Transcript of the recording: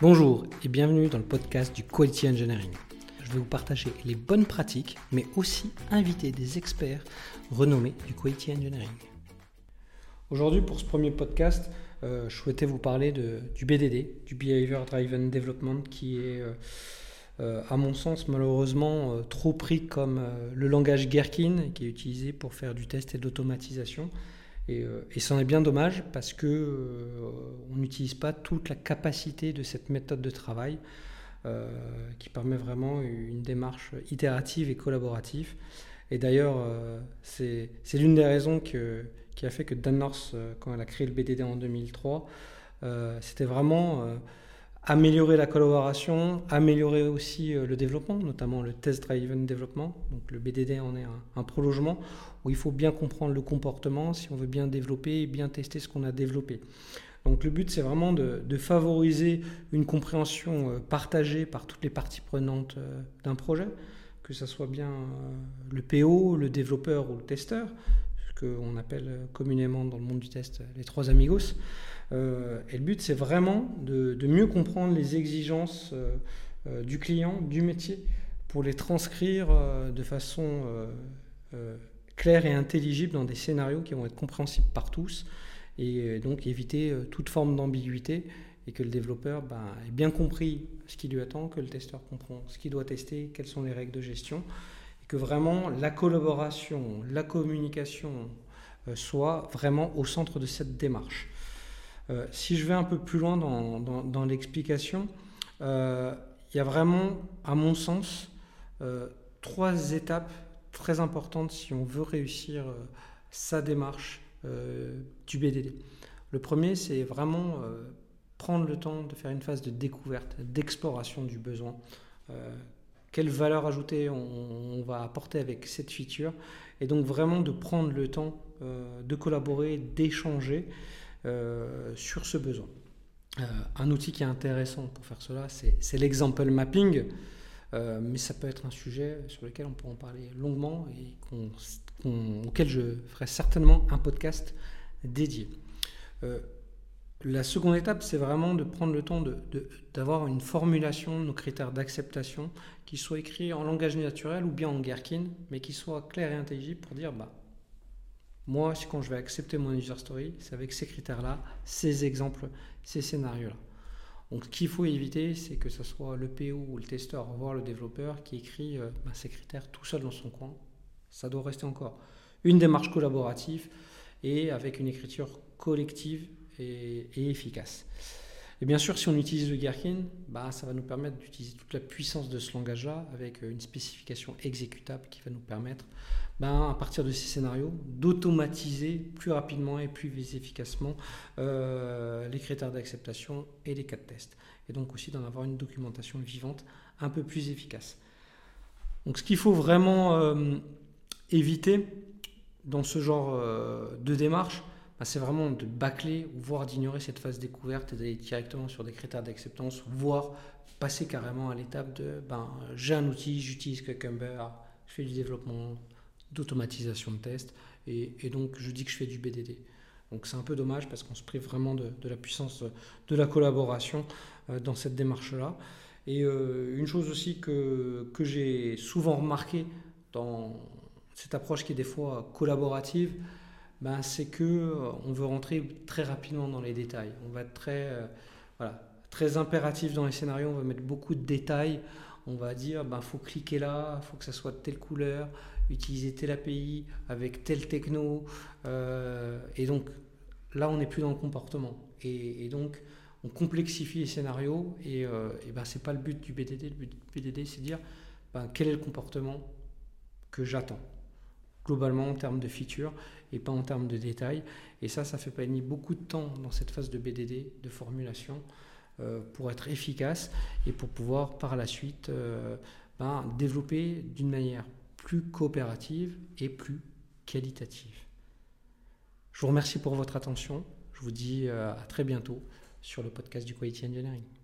Bonjour et bienvenue dans le podcast du Quality Engineering. Je vais vous partager les bonnes pratiques, mais aussi inviter des experts renommés du Quality Engineering. Aujourd'hui, pour ce premier podcast, euh, je souhaitais vous parler du BDD, du Behavior Driven Development, qui est, euh, euh, à mon sens, malheureusement trop pris comme le langage Gherkin, qui est utilisé pour faire du test et de l'automatisation. Et, euh, et c'en est bien dommage parce que euh, on n'utilise pas toute la capacité de cette méthode de travail euh, qui permet vraiment une démarche itérative et collaborative. Et d'ailleurs, c'est l'une des raisons qui a fait que Dan North, quand elle a créé le BDD en 2003, c'était vraiment améliorer la collaboration, améliorer aussi euh, le développement, notamment le test driven développement. Donc le BDD en est un, prolongement où il faut bien comprendre le comportement si on veut bien développer et bien tester ce qu'on a développé. Donc le but c'est vraiment de, favoriser une compréhension euh, partagée par toutes les parties prenantes euh, d'un projet, que ce soit bien le PO, le développeur ou le testeur, ce qu'on appelle communément dans le monde du test les trois amigos. Euh, et le but, c'est vraiment de, mieux comprendre les exigences euh, euh, du client, du métier, pour les transcrire de façon claire et intelligible dans des scénarios qui vont être compréhensibles par tous, et donc éviter toute forme d'ambiguïté et que le développeur ben, ait bien compris ce qui lui attend, que le testeur comprend ce qu'il doit tester, quelles sont les règles de gestion, et que vraiment la collaboration, la communication soit vraiment au centre de cette démarche. Euh, si je vais un peu plus loin dans, l'explication, euh, il y a vraiment, à mon sens, euh, trois étapes très importantes si on veut réussir sa démarche du BDD. Le premier, c'est vraiment prendre le temps de faire une phase de découverte, d'exploration du besoin. quelle valeur ajoutée on, va apporter avec cette feature et donc vraiment de prendre le temps de collaborer, d'échanger sur ce besoin. Euh, un outil qui est intéressant pour faire cela, c'est l'example mapping, euh, mais ça peut être un sujet sur lequel on peut en parler longuement et auquel je ferai certainement un podcast dédié. La seconde étape, c'est vraiment de prendre le temps d'avoir une formulation de nos critères d'acceptation qui soit écrit en langage naturel ou bien en Gherkin, mais qui soit clair et intelligible pour dire bah, moi, quand je vais accepter mon user story, c'est avec ces critères-là, ces exemples, ces scénarios-là. Donc, ce qu'il faut éviter, c'est que ce soit le PO ou le testeur, voire le développeur, qui écrit euh, ben, ces critères tout seul dans son coin. Ça doit rester encore une démarche collaborative et avec une écriture collective et, efficace. Et bien sûr, si on utilise le Gherkin, bah, ça va nous permettre d'utiliser toute la puissance de ce langage-là avec une spécification exécutable qui va nous permettre ben, à partir de ces scénarios, d'automatiser plus rapidement et plus efficacement euh, les critères d'acceptation et les cas de test. Et donc aussi d'en avoir une documentation vivante un peu plus efficace. Donc ce qu'il faut vraiment euh, éviter dans ce genre euh, de démarche, ben, c'est vraiment de bâcler voire d'ignorer cette phase découverte et d'aller directement sur des critères d'acceptance, voire passer carrément à l'étape de ben, j'ai un outil, j'utilise Cucumber, je fais du développement d'automatisation de tests. Et, donc, je dis que je fais du BDD. Donc, c'est un peu dommage parce qu'on se prive vraiment de, la puissance de la collaboration euh, dans cette démarche-là. Et euh, une chose aussi que, que j'ai souvent remarqué dans cette approche qui est des fois collaborative, ben, c'est que euh, on veut rentrer très rapidement dans les détails. On va être très, voilà, très impératif dans les scénarios, on va mettre beaucoup de détails. On va dire, ben, faut cliquer là, faut que ça soit de telle couleur, utiliser tel API avec tel techno. Euh, et donc là, on n'est plus dans le comportement. Et, donc, on complexifie les scénarios et, euh, et ben, ce n'est pas le but du BDD. Le but du BDD, c'est dire ben, quel est le comportement que j'attends globalement en termes de features et pas en termes de détails. Et ça, ça fait gagner beaucoup de temps dans cette phase de BDD, de formulation, euh, pour être efficace et pour pouvoir par la suite ben, développer d'une manière plus coopérative et plus qualitative. Je vous remercie pour votre attention. Je vous dis euh, à très bientôt sur le podcast du Quality Engineering.